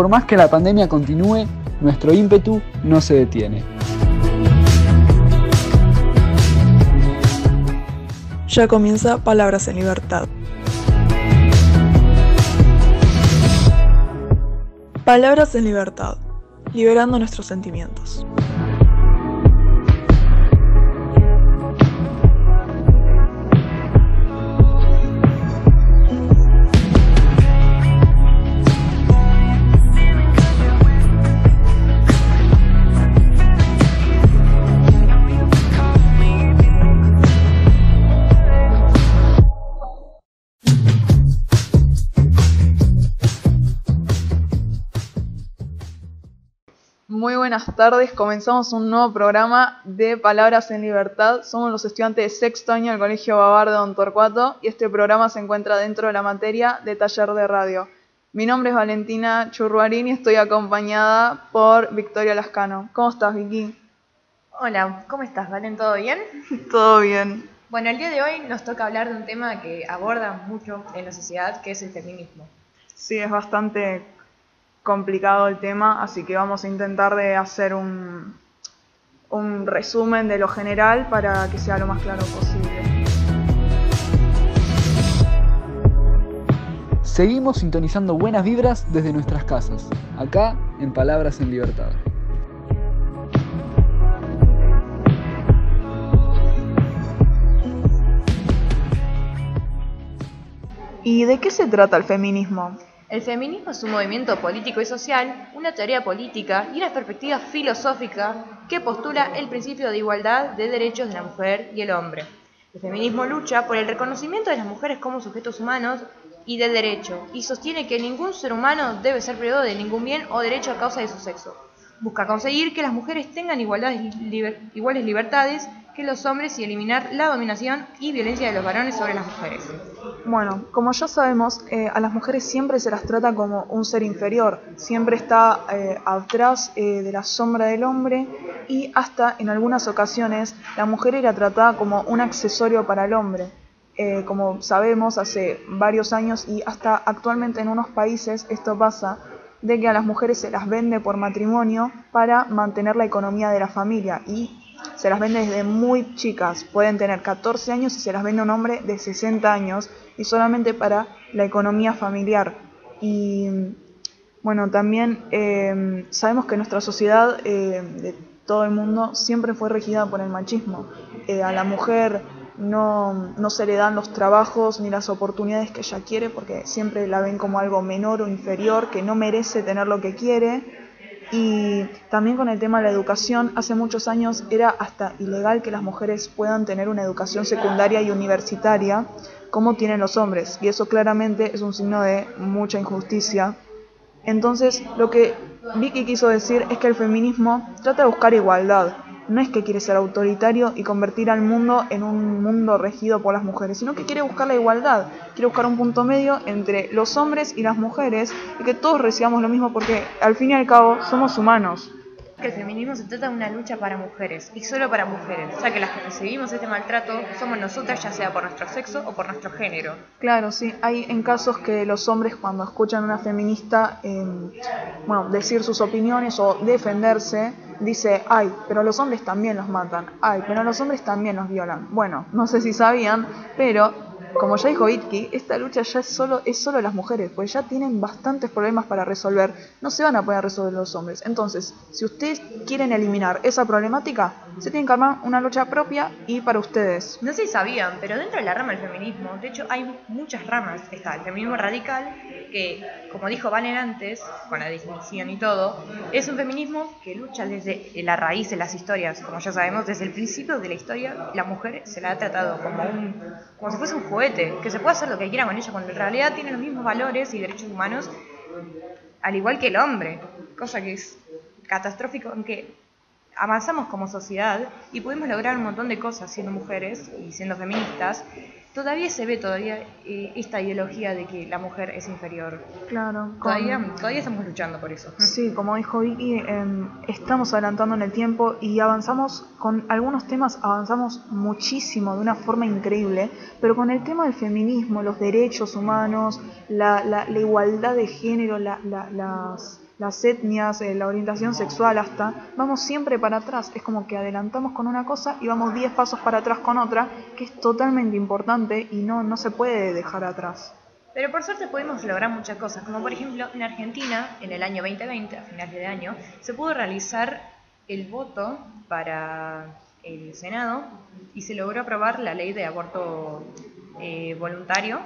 por más que la pandemia continúe, nuestro ímpetu no se detiene. Ya comienza Palabras en Libertad. Palabras en Libertad, liberando nuestros sentimientos. Buenas tardes, comenzamos un nuevo programa de Palabras en Libertad. Somos los estudiantes de sexto año del Colegio Babar de Don Torcuato y este programa se encuentra dentro de la materia de taller de radio. Mi nombre es Valentina Churruarín y estoy acompañada por Victoria Lascano. ¿Cómo estás, Vicky? Hola, ¿cómo estás, Valen? ¿Todo bien? Todo bien. Bueno, el día de hoy nos toca hablar de un tema que aborda mucho en la sociedad, que es el feminismo. Sí, es bastante complicado el tema, así que vamos a intentar de hacer un, un resumen de lo general para que sea lo más claro posible. Seguimos sintonizando buenas vibras desde nuestras casas, acá en Palabras en Libertad. ¿Y de qué se trata el feminismo? El feminismo es un movimiento político y social, una teoría política y una perspectiva filosófica que postula el principio de igualdad de derechos de la mujer y el hombre. El feminismo lucha por el reconocimiento de las mujeres como sujetos humanos y de derecho y sostiene que ningún ser humano debe ser privado de ningún bien o derecho a causa de su sexo. Busca conseguir que las mujeres tengan igualdades liber- iguales libertades los hombres y eliminar la dominación y violencia de los varones sobre las mujeres. Bueno, como ya sabemos, eh, a las mujeres siempre se las trata como un ser inferior, siempre está eh, atrás eh, de la sombra del hombre y hasta en algunas ocasiones la mujer era tratada como un accesorio para el hombre. Como sabemos, hace varios años y hasta actualmente en unos países esto pasa, de que a las mujeres se las vende por matrimonio para mantener la economía de la familia y se las vende desde muy chicas, pueden tener 14 años y se las vende un hombre de 60 años y solamente para la economía familiar. Y bueno, también eh, sabemos que nuestra sociedad eh, de todo el mundo siempre fue regida por el machismo. Eh, a la mujer no, no se le dan los trabajos ni las oportunidades que ella quiere porque siempre la ven como algo menor o inferior, que no merece tener lo que quiere. Y también con el tema de la educación, hace muchos años era hasta ilegal que las mujeres puedan tener una educación secundaria y universitaria como tienen los hombres. Y eso claramente es un signo de mucha injusticia. Entonces, lo que Vicky quiso decir es que el feminismo trata de buscar igualdad. No es que quiere ser autoritario y convertir al mundo en un mundo regido por las mujeres, sino que quiere buscar la igualdad. Quiere buscar un punto medio entre los hombres y las mujeres y que todos recibamos lo mismo porque al fin y al cabo somos humanos. que el feminismo se trata de una lucha para mujeres y solo para mujeres, ya que las que recibimos este maltrato somos nosotras, ya sea por nuestro sexo o por nuestro género. Claro, sí, hay en casos que los hombres cuando escuchan a una feminista eh, bueno, decir sus opiniones o defenderse, dice, ay, pero los hombres también los matan, ay, pero los hombres también los violan. Bueno, no sé si sabían, pero como ya dijo Itki, esta lucha ya es solo, es solo las mujeres, pues ya tienen bastantes problemas para resolver, no se van a poder resolver los hombres. Entonces, si ustedes quieren eliminar esa problemática, se tienen que armar una lucha propia y para ustedes. No sé si sabían, pero dentro de la rama del feminismo, de hecho hay muchas ramas. Está el feminismo radical, que como dijo Valen antes, con la definición y todo, es un feminismo que lucha desde la raíz de las historias. Como ya sabemos, desde el principio de la historia, la mujer se la ha tratado como un como si fuese un juguete, que se puede hacer lo que quiera con ella, cuando en realidad tiene los mismos valores y derechos humanos, al igual que el hombre, cosa que es catastrófico, en que avanzamos como sociedad y pudimos lograr un montón de cosas siendo mujeres y siendo feministas, todavía se ve todavía eh, esta ideología de que la mujer es inferior. Claro, con- Todavía, todavía estamos luchando por eso. Sí, como dijo Vicky, em, estamos adelantando en el tiempo y avanzamos con algunos temas, avanzamos muchísimo de una forma increíble, pero con el tema del feminismo, los derechos humanos, la, la- la igualdad de género, la- la- las, las etnias, eh, la orientación sexual hasta, vamos siempre para atrás. Es como que adelantamos con una cosa y vamos 10 pasos para atrás con otra, que es totalmente importante y no, no se puede dejar atrás. Pero por suerte pudimos lograr muchas cosas, como por ejemplo en Argentina, en el año 2020, a finales de año, se pudo realizar el voto para el Senado y se logró aprobar la ley de aborto eh, voluntario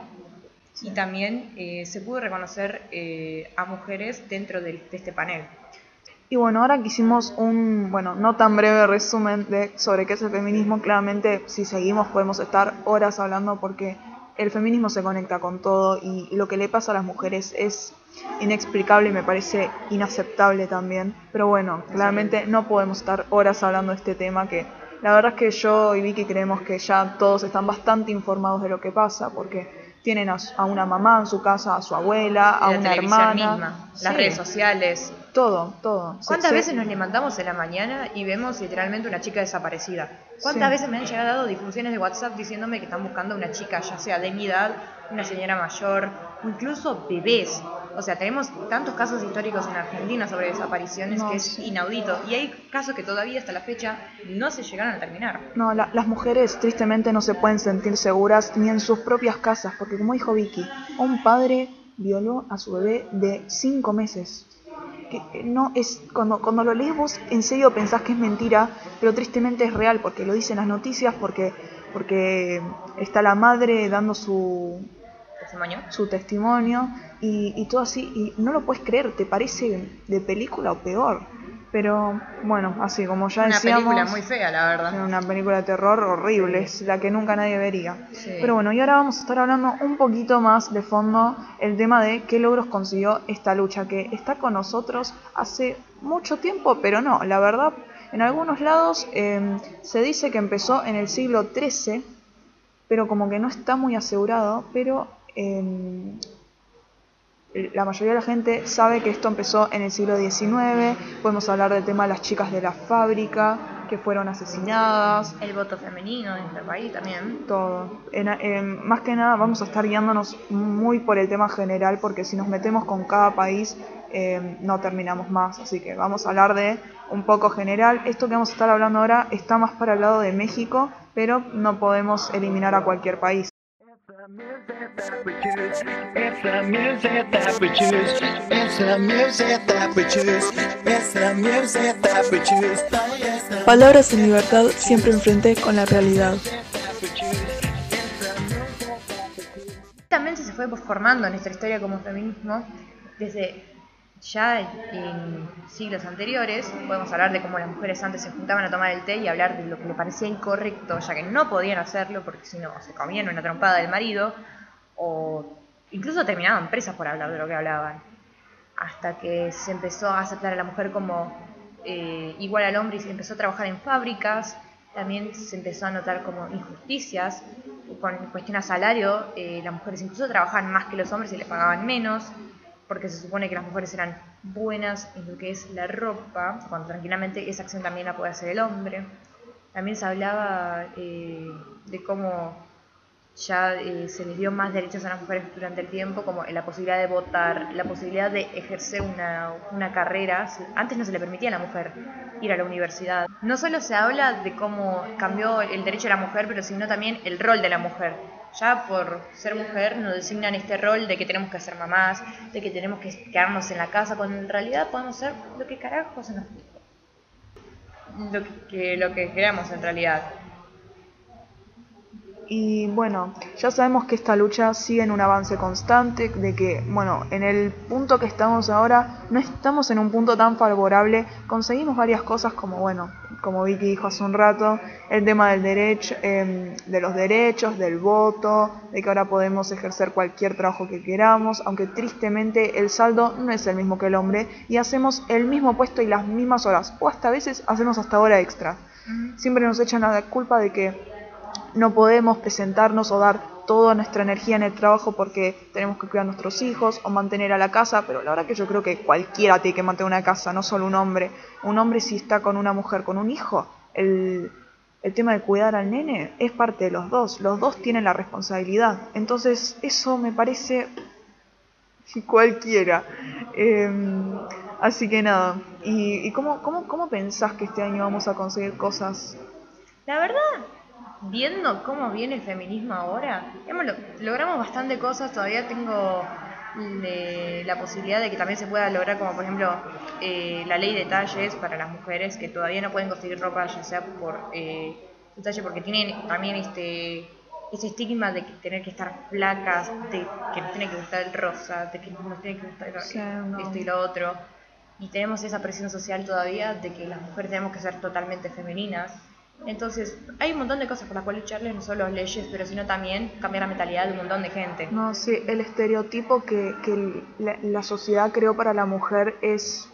y también eh, se pudo reconocer eh, a mujeres dentro de, de, este panel. Y bueno, ahora que hicimos un, bueno, no tan breve resumen de sobre qué es el feminismo, claramente si seguimos podemos estar horas hablando porque el feminismo se conecta con todo y lo que le pasa a las mujeres es inexplicable y me parece inaceptable también. Pero bueno, claramente no podemos estar horas hablando de este tema que la verdad es que yo y Vicky creemos que ya todos están bastante informados de lo que pasa porque tienen a, a una mamá en su casa, a su abuela, a la una hermana, misma, las Sí, redes sociales. todo, todo. ¿Cuántas veces nos levantamos en la mañana y vemos literalmente una chica desaparecida? ¿Cuántas veces me han llegado difusiones de WhatsApp diciéndome que están buscando una chica, ya sea de mi edad, una señora mayor, o incluso bebés? O sea, tenemos tantos casos históricos en Argentina sobre desapariciones No, que es inaudito. Y hay casos que todavía hasta la fecha no se llegaron a terminar. No, la- las mujeres tristemente no se pueden sentir seguras ni en sus propias casas, porque como dijo Vicky, un padre violó a su bebé de 5 meses. Que eh, no es cuando cuando lo lees vos en serio pensás que es mentira, pero tristemente es real porque lo dicen las noticias, porque porque está la madre dando su ¿Testimonio? su testimonio y, y todo así, y no lo puedes creer, te parece de película o peor. Pero bueno, así como ya Una decíamos, película muy fea, la verdad. una película de terror horrible, es la que nunca nadie vería. Sí. Pero bueno, y ahora vamos a estar hablando un poquito más de fondo el tema de qué logros consiguió esta lucha, que está con nosotros hace mucho tiempo, pero no, la verdad, en algunos lados eh, se dice que empezó en el siglo XIII, pero como que no está muy asegurado, pero eh, la mayoría de la gente sabe que esto empezó en el siglo XIX, podemos hablar del tema de las chicas de la fábrica que fueron asesinadas, El voto femenino en nuestro país también. todo. En- en- más que nada vamos a estar guiándonos muy por el tema general porque si nos metemos con cada país eh, no terminamos más, así que vamos a hablar de un poco general. Esto que vamos a estar hablando ahora está más para el lado de México, pero no podemos eliminar a cualquier país. Palabras en libertad siempre enfrente con la realidad. También se fue formando nuestra historia como feminismo desde ya en siglos anteriores. Podemos hablar de cómo las mujeres antes se juntaban a tomar el té y hablar de lo que le parecía incorrecto, ya que no podían hacerlo porque si no se comían una trompada del marido o incluso terminaban presas por hablar de lo que hablaban. Hasta que se empezó a aceptar a la mujer como eh, igual al hombre y se empezó a trabajar en fábricas. También se empezó a notar como injusticias con cuestión a salario. eh, las mujeres incluso trabajaban más que los hombres y les pagaban menos porque se supone que las mujeres eran buenas en lo que es la ropa, cuando tranquilamente esa acción también la puede hacer el hombre. También se hablaba eh, de cómo ya eh, se les dio más derechos a las mujeres durante el tiempo, como la posibilidad de votar, la posibilidad de ejercer una, una carrera. Antes no se le permitía a la mujer ir a la universidad. No solo se habla de cómo cambió el derecho de la mujer, pero sino también el rol de la mujer. Ya por ser mujer nos designan este rol de que tenemos que ser mamás, de que tenemos que quedarnos en la casa, cuando en realidad podemos ser lo que carajo se nos lo que, lo que queramos en realidad. Y bueno, ya sabemos que esta lucha sigue en un avance constante, de que, bueno, en el punto que estamos ahora, no estamos en un punto tan favorable, conseguimos varias cosas como, bueno, como Vicky dijo hace un rato, el tema del derecho, eh, de los derechos, del voto, de que ahora podemos ejercer cualquier trabajo que queramos, aunque tristemente el saldo no es el mismo que el hombre, y hacemos el mismo puesto y las mismas horas, o hasta a veces hacemos hasta hora extra. Siempre nos echan la culpa de que no podemos presentarnos o dar toda nuestra energía en el trabajo porque tenemos que cuidar a nuestros hijos o mantener a la casa, pero la verdad que yo creo que cualquiera tiene que mantener una casa, no solo un hombre. Un hombre si está con una mujer, con un hijo, el, el tema de cuidar al nene es parte de los dos, los dos tienen la responsabilidad. Entonces eso me parece cualquiera. Eh, Así que nada. ¿Y, y cómo, cómo, cómo pensás que este año vamos a conseguir cosas? La verdad, viendo cómo viene el feminismo ahora, digamos, lo- logramos bastante cosas. Todavía tengo le- la posibilidad de que también se pueda lograr, como por ejemplo, eh, la ley de talles para las mujeres que todavía no pueden conseguir ropa, ya sea por eh, talle, porque tienen también este ese estigma de que tener que estar flacas, de que nos tiene que gustar el rosa, de que nos tiene que gustar Sí, no. esto y lo otro. Y tenemos esa presión social todavía de que las mujeres tenemos que ser totalmente femeninas. Entonces, hay un montón de cosas por las cuales lucharles, no solo leyes, pero sino también cambiar la mentalidad de un montón de gente. No, sí, el estereotipo que, que la, la sociedad creó para la mujer es,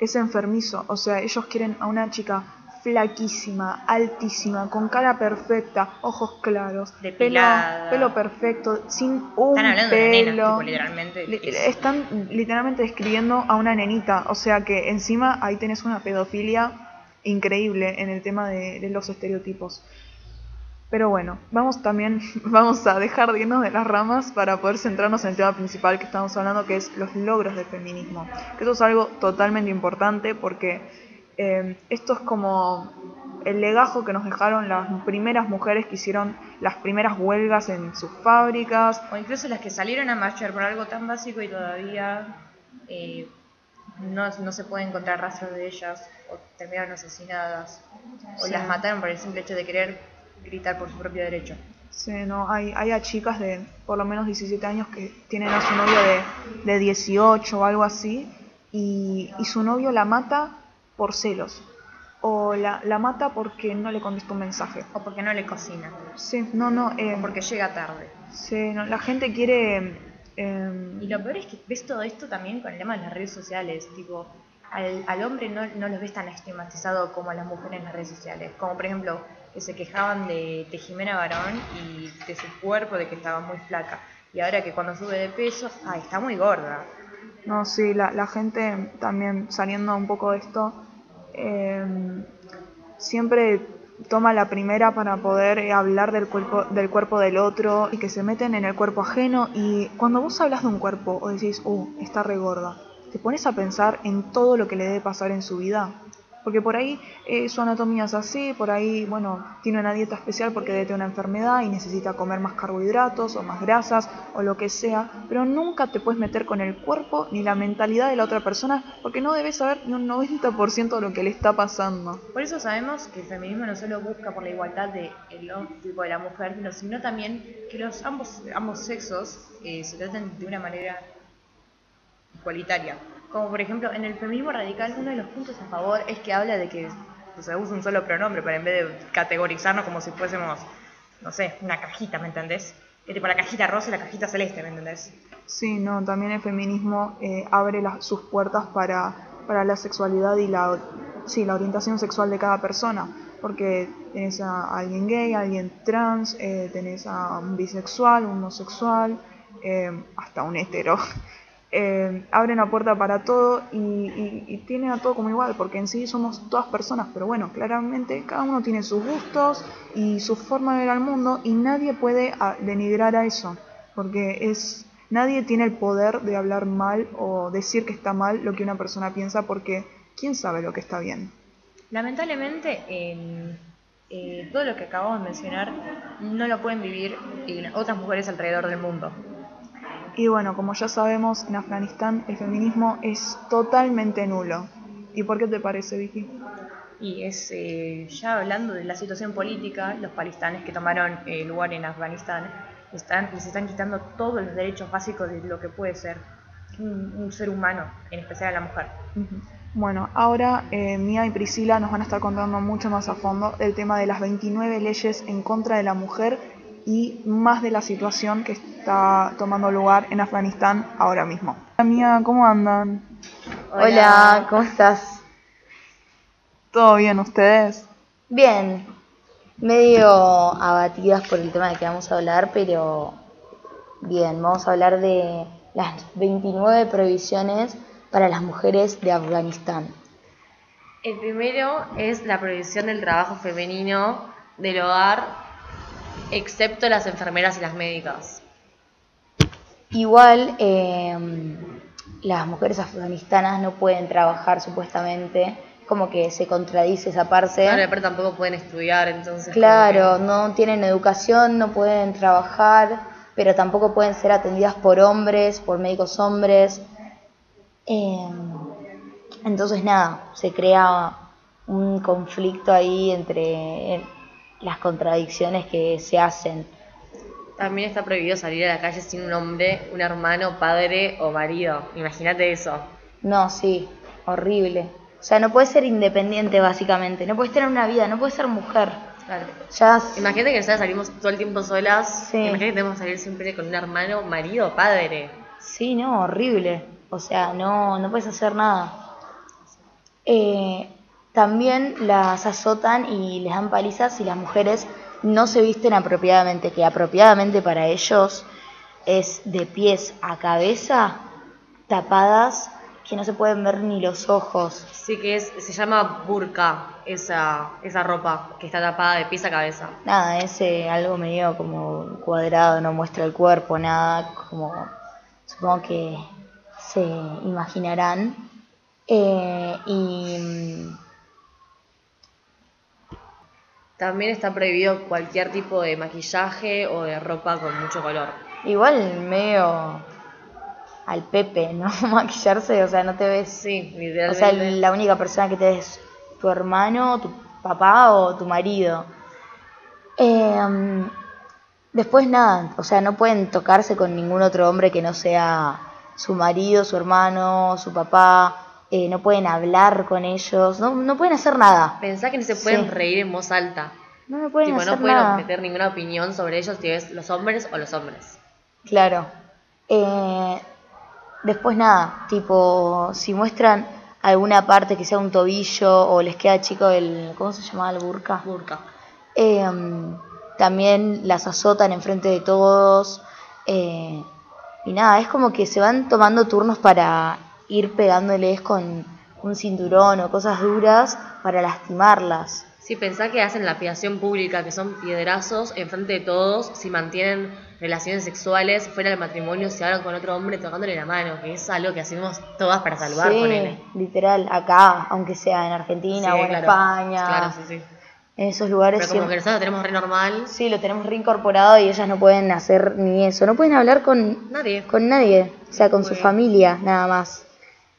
es enfermizo. O sea, ellos quieren a una chica flaquísima, altísima, con cara perfecta, ojos claros, pelo, Depilada. pelo perfecto, sin un Están hablando de pelo. nenas, tipo, literalmente. Li- es- Están literalmente describiendo a una nenita, o sea que encima ahí tenés una pedofilia increíble en el tema de, los estereotipos. Pero bueno, vamos también, vamos a dejar de irnos de las ramas para poder centrarnos en el tema principal que estamos hablando, que es los logros del feminismo. Que eso es algo totalmente importante porque eh, esto es como el legajo que nos dejaron las primeras mujeres que hicieron las primeras huelgas en sus fábricas, O incluso las que salieron a marchar por algo tan básico y todavía eh, no, no se puede encontrar rastros de ellas, o terminaron asesinadas, o Sí. las mataron por el simple hecho de querer gritar por su propio derecho. Sí, no, hay, hay a chicas de por lo menos 17 años que tienen a su novio de, de 18 o algo así y, y su novio la mata por celos o la, la mata porque no le contesta un mensaje. O porque no le cocina, Sí, no, no, eh, o porque llega tarde. sí, no, la gente quiere... eh, Y lo peor es que ves todo esto también con el tema de las redes sociales, tipo, al, al hombre no, no los ves tan estigmatizado como a las mujeres en las redes sociales, como por ejemplo que se quejaban de, de Jimena Barón y de su cuerpo, de que estaba muy flaca, y ahora que cuando sube de peso, ay, está muy gorda. No, sí, la, la gente también saliendo un poco de esto, eh, siempre toma la primera para poder eh, hablar del cuerpo, del cuerpo del otro y que se meten en el cuerpo ajeno. Y cuando vos hablas de un cuerpo o decís, uh, está regorda, te pones a pensar en todo lo que le debe pasar en su vida. Porque por ahí eh, su anatomía es así, por ahí, bueno, tiene una dieta especial porque debe tener una enfermedad y necesita comer más carbohidratos o más grasas o lo que sea, pero nunca te puedes meter con el cuerpo ni la mentalidad de la otra persona porque no debes saber ni un 90% de lo que le está pasando. Por eso sabemos que el feminismo no solo busca por la igualdad de, el, tipo de la mujer, sino- sino también que los ambos, ambos sexos eh, se traten de una manera igualitaria. Como por ejemplo, en el feminismo radical, uno de los puntos a favor es que habla de que se usa un solo pronombre, para en vez de categorizarnos como si fuésemos, no sé, una cajita, ¿me entendés? Que tipo la cajita rosa y la cajita celeste, ¿me entendés? Sí, no, también el feminismo eh, abre las- sus puertas para, para la sexualidad y la, sí, la orientación sexual de cada persona. Porque tenés a alguien gay, a alguien trans, eh, tenés a un bisexual, un homosexual, eh, hasta un hetero. Eh, abren la puerta para todo y, y, y tienen a todo como igual, porque en sí somos todas personas, pero bueno, claramente cada uno tiene sus gustos y su forma de ver al mundo y nadie puede ah, denigrar a eso, porque es nadie tiene el poder de hablar mal o decir que está mal lo que una persona piensa, porque quién sabe lo que está bien. Lamentablemente, en, eh, todo lo que acabamos de mencionar no lo pueden vivir eh, otras mujeres alrededor del mundo. Y bueno, como ya sabemos, en Afganistán el feminismo es totalmente nulo. ¿Y por qué te parece, Vicky? Y es, eh, ya hablando de la situación política, los palistanes que tomaron eh, lugar en Afganistán están, les están quitando todos los derechos básicos de lo que puede ser un, un ser humano, en especial a la mujer. Bueno, ahora eh, Mía y Priscila nos van a estar contando mucho más a fondo el tema de las 29 leyes en contra de la mujer y más de la situación que está tomando lugar en Afganistán ahora mismo. Hola, Mía, ¿cómo andan? Hola, ¿cómo estás? ¿Todo bien ustedes? Bien, medio abatidas por el tema de que vamos a hablar, pero bien, vamos a hablar de las 29 prohibiciones para las mujeres de Afganistán. El primero es la prohibición del trabajo femenino del hogar, excepto las enfermeras y las médicas. Igual, eh, las mujeres afganistanas no pueden trabajar supuestamente, como que se contradice esa parte. Claro, aparte tampoco pueden estudiar, entonces. Claro, no tienen educación, no pueden trabajar, pero tampoco pueden ser atendidas por hombres, por médicos hombres. Eh, entonces nada, se crea un conflicto ahí entre las contradicciones que se hacen. También está prohibido salir a la calle sin un hombre, un hermano, padre o marido. Imagínate eso. No, sí, horrible. O sea, no puedes ser independiente básicamente, no puedes tener una vida, no puedes ser mujer. Claro. Ya Imagínate que nosotras salimos todo el tiempo solas. Sí. Imagínate que tenemos que salir siempre con un hermano, marido, padre. Sí, no, horrible. O sea, no, no puedes hacer nada. Eh, también las azotan y les dan palizas si las mujeres no se visten apropiadamente, que apropiadamente para ellos es de pies a cabeza, tapadas, que no se pueden ver ni los ojos. Sí que es, se llama burka, esa, esa ropa que está tapada de pies a cabeza. Nada, es eh, algo medio como cuadrado, no muestra el cuerpo, nada, como supongo que se imaginarán. Eh, y mm, También está prohibido cualquier tipo de maquillaje o de ropa con mucho color. igual medio al Pepe, ¿no? Maquillarse, o sea, no te ves. Sí, O literalmente. sea, la única persona que te ves es tu hermano, tu papá o tu marido. Eh, después nada, o sea, no pueden tocarse con ningún otro hombre que no sea su marido, su hermano, su papá. Eh, no pueden hablar con ellos, no, no pueden hacer nada. Pensá que no se pueden Sí. reír en voz alta. No me pueden Tipo, hacer no pueden nada. meter ninguna opinión sobre ellos si es los hombres o los hombres. Claro. Eh, después nada, tipo, si muestran alguna parte que sea un tobillo o les queda chico el, ¿cómo se llamaba el burka? Burka. Eh, también las azotan enfrente de todos. eh, y nada, es como que se van tomando turnos para ir pegándoles con un cinturón o cosas duras para lastimarlas. Sí, pensá que hacen lapidación pública, que son piedrazos enfrente de todos si mantienen relaciones sexuales fuera del matrimonio, si hablan con otro hombre tocándole la mano, que es algo que hacemos todas para salvar sí, con él. literal, acá, aunque sea en Argentina o en España. Claro, sí, sí. En esos lugares Pero como que nosotros lo tenemos re normal, Sí, lo tenemos reincorporado y ellas no pueden hacer ni eso. No pueden hablar con, nadie. con nadie, o sea, con su bien. familia, nada más.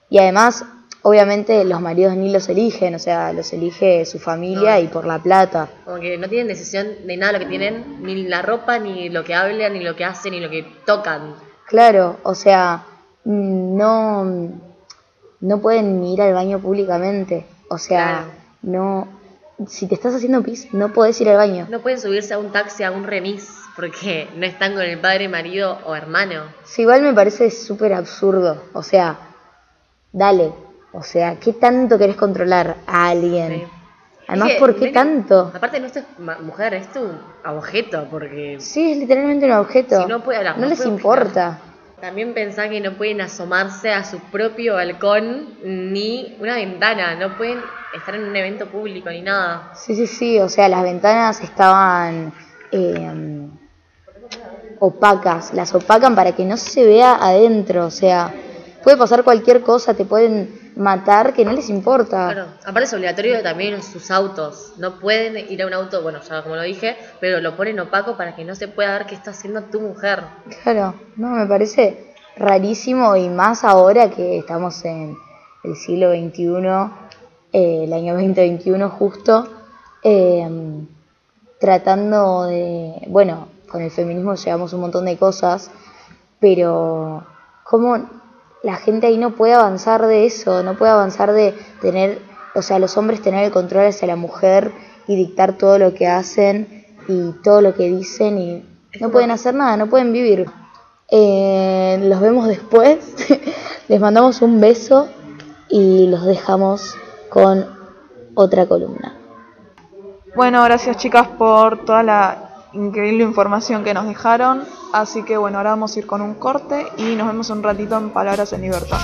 Y además, obviamente, los maridos ni los eligen, o sea, los elige su familia No. y por la plata. Como que no tienen decisión de nada lo que tienen, ni la ropa, ni lo que hablan, ni lo que hacen, ni lo que tocan. Claro, o sea, no, no pueden ni ir al baño públicamente. O sea, Claro. no. Si te estás haciendo pis, no podés ir al baño. No pueden subirse a un taxi, a un remis, porque no están con el padre, marido o hermano. Sí, igual me parece súper absurdo. O sea, dale. O sea, ¿qué tanto querés controlar a alguien? Sí. Además, Es que, ¿por qué tanto? Aparte, no es ma- mujer, es tu objeto, porque Sí, es literalmente un objeto. Si no puede hablar, no no les importa. también pensá que no pueden asomarse a su propio balcón ni una ventana, no pueden estar en un evento público ni nada. Sí, sí, sí. O sea, las ventanas estaban eh, opacas. Las opacan para que no se vea adentro. O sea, puede pasar cualquier cosa, te pueden matar, que no les importa. Claro, aparte es obligatorio también sus autos, no pueden ir a un auto, bueno, ya como lo dije, pero lo ponen opaco para que no se pueda ver qué está haciendo tu mujer. Claro, no, me parece rarísimo y más ahora que estamos en el siglo XXI, eh, el año 2021 justo, eh, tratando de, bueno, con el feminismo llevamos un montón de cosas, pero cómo la gente ahí no puede avanzar de eso, no puede avanzar de tener, o sea, los hombres tener el control hacia la mujer y dictar todo lo que hacen y todo lo que dicen y no pueden hacer nada, no pueden vivir. Eh, los vemos después, les mandamos un beso y los dejamos con otra columna. Bueno, gracias chicas por toda la increíble información que nos dejaron. Así que bueno, ahora vamos a ir con un corte y nos vemos un ratito en Palabras en Libertad.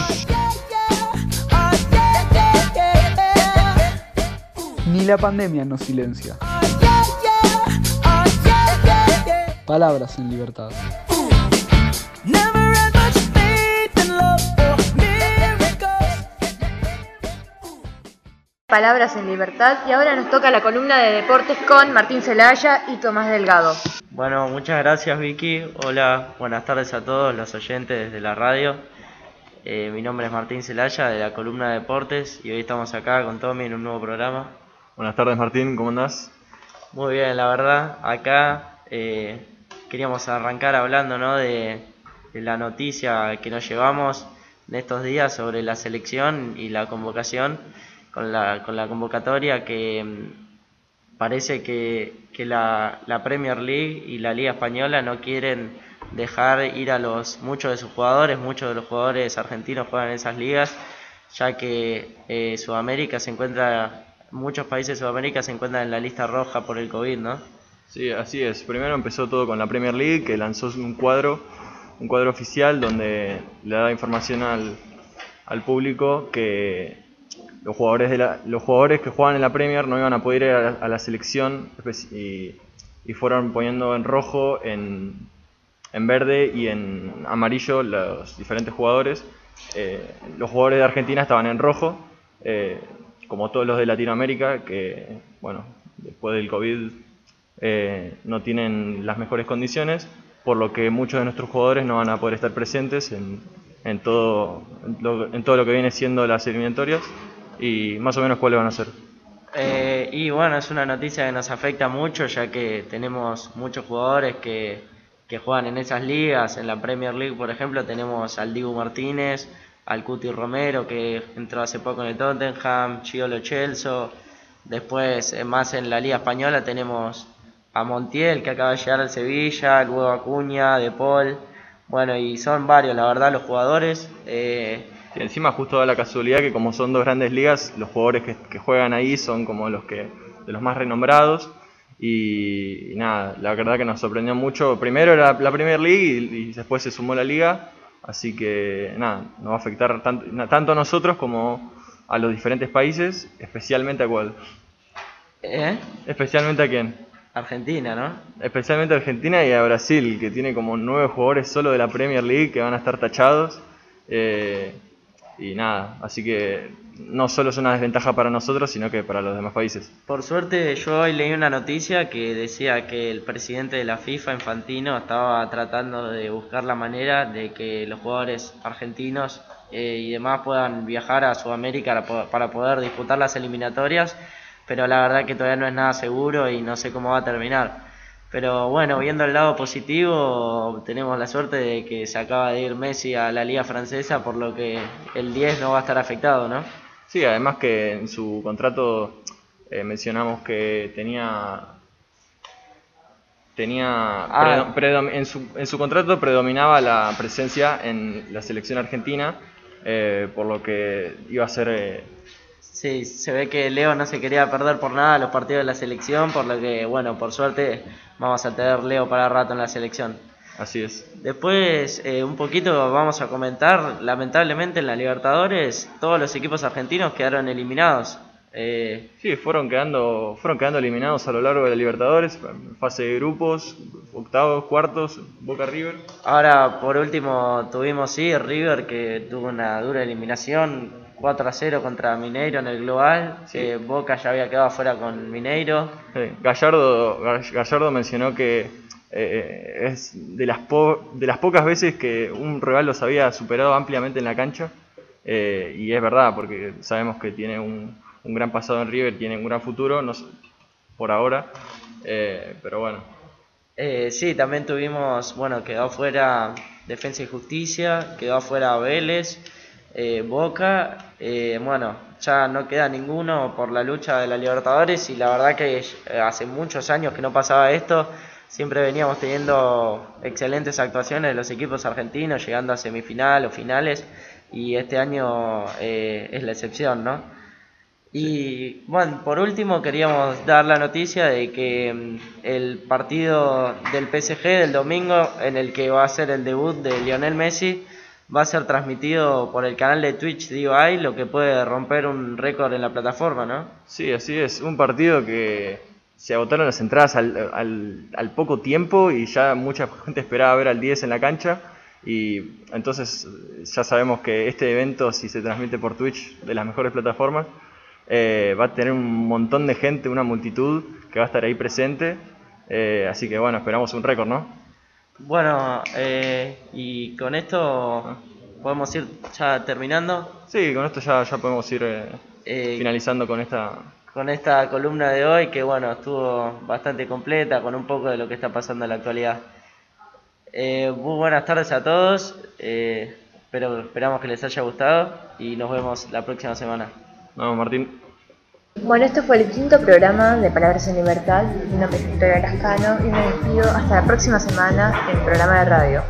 Ni la pandemia nos silencia. Palabras en libertad. Palabras en Libertad y ahora nos toca la columna de deportes con Martín Celaya y Tomás Delgado. Bueno, muchas gracias Vicky. Hola, buenas tardes a todos los oyentes de la radio. Eh, mi nombre es Martín Celaya de la columna de deportes y hoy estamos acá con Tommy en un nuevo programa. Buenas tardes Martín, ¿cómo andás? Muy bien, la verdad, acá eh, queríamos arrancar hablando ¿no? de, de la noticia que nos llevamos en estos días sobre la selección y la convocación con la, con la convocatoria que mm, parece que, que la, la Premier League y la Liga Española no quieren dejar ir a los muchos de sus jugadores, muchos de los jugadores argentinos juegan en esas ligas, ya que eh, Sudamérica se encuentra, muchos países de Sudamérica se encuentran en la lista roja por el COVID, ¿no? Sí, así es. Primero empezó todo con la Premier League, que lanzó un cuadro, un cuadro oficial donde le da información al, al público que los jugadores, de los jugadores que juegan en la Premier no iban a poder ir a la, selección espe- y, fueron poniendo en rojo, en, en verde y en amarillo los diferentes jugadores. Eh, los jugadores de Argentina estaban en rojo, eh, como todos los de Latinoamérica, que bueno, después del COVID eh, no tienen las mejores condiciones, por lo que muchos de nuestros jugadores no van a poder estar presentes en, en todo, en todo lo que viene siendo las eliminatorias y más o menos cuáles van a ser. Eh, y bueno, es una noticia que nos afecta mucho ya que tenemos muchos jugadores que, que juegan en esas ligas. En la Premier League, por ejemplo, tenemos al Dibu Martínez, al Cuti Romero que entró hace poco en el Tottenham, Chiolo Chelso. Después, eh, más en la Liga Española, tenemos a Montiel que acaba de llegar al Sevilla, luego Acuña, De Paul. Bueno, y son varios, la verdad, los jugadores. Eh, Y encima justo da la casualidad que como son dos grandes ligas, los jugadores que, que juegan ahí son como los que de los más renombrados y, y nada, la verdad que nos sorprendió mucho. Primero era la Premier League y, y después se sumó la liga, así que nada, nos va a afectar tanto, tanto a nosotros como a los diferentes países, especialmente a cuál. ¿eh? Especialmente a quién. Argentina, ¿no? Especialmente a Argentina y a Brasil, que tiene como nueve jugadores solo de la Premier League que van a estar tachados. Eh, y nada, así que no solo es una desventaja para nosotros, sino que para los demás países. Por suerte yo hoy leí una noticia que decía que el presidente de la FIFA, Infantino, estaba tratando de buscar la manera de que los jugadores argentinos eh, y demás puedan viajar a Sudamérica para, po- para poder disputar las eliminatorias, pero la verdad que todavía no es nada seguro y no sé cómo va a terminar. Pero bueno, viendo el lado positivo, tenemos la suerte de que se acaba de ir Messi a la liga francesa, por lo que el 10 no va a estar afectado, ¿no? Sí, además que en su contrato eh, mencionamos que tenía tenía Ah. predom- predom- en, su, en su contrato predominaba la presencia en la selección argentina, eh, por lo que iba a ser eh, Sí, se ve que Leo no se quería perder por nada los partidos de la selección, por lo que, bueno, por suerte vamos a tener Leo para rato en la selección. así es. Después, eh, un poquito vamos a comentar, lamentablemente en la Libertadores todos los equipos argentinos quedaron eliminados. Eh, Sí, fueron quedando, fueron quedando eliminados a lo largo de la Libertadores, fase de grupos, octavos, cuartos, Boca River. ahora, por último, tuvimos, sí, River que tuvo una dura eliminación, 4 a 0 contra Mineiro en el global. Sí. Eh, Boca ya había quedado fuera con Mineiro. Sí, Gallardo, Gall- Gallardo mencionó que eh, es de las, po- de las pocas veces que un rival los había superado ampliamente en la cancha. eh, y es verdad, porque sabemos que tiene un, un gran pasado en River, tiene un gran futuro, no sé, por ahora. pero bueno, sí, también tuvimos, bueno, quedó fuera Defensa y Justicia, quedó fuera Vélez, eh, Boca, eh, bueno, ya no queda ninguno por la lucha de la Libertadores y la verdad que eh, hace muchos años que no pasaba esto, siempre veníamos teniendo excelentes actuaciones de los equipos argentinos, llegando a semifinal o finales y este año eh, es la excepción, ¿no? Y bueno, por último queríamos dar la noticia de que mm, el partido del PSG del domingo, en el que va a ser el debut de Lionel Messi, va a ser transmitido por el canal de Twitch DIY, lo que puede romper un récord en la plataforma, ¿no? sí, así es. Un partido que se agotaron las entradas al, al- al poco tiempo y ya mucha gente esperaba ver al 10 en la cancha. Y entonces ya sabemos que este evento, si se transmite por Twitch, de las mejores plataformas, Eh, va a tener un montón de gente, una multitud que va a estar ahí presente. Eh, así que bueno, esperamos un récord, ¿no? Bueno, eh, y con esto podemos ir ya terminando. Sí, con esto ya, ya podemos ir eh, Eh, finalizando con esta... con esta columna de hoy que bueno estuvo bastante completa con un poco de lo que está pasando en la actualidad. Eh, muy buenas tardes a todos, eh, espero, esperamos que les haya gustado y nos vemos la próxima semana. No, Martín. Bueno, este fue el quinto programa de Palabras en Libertad. Mi nombre es Victoria Lascano y me despido hasta la próxima semana en el programa de radio.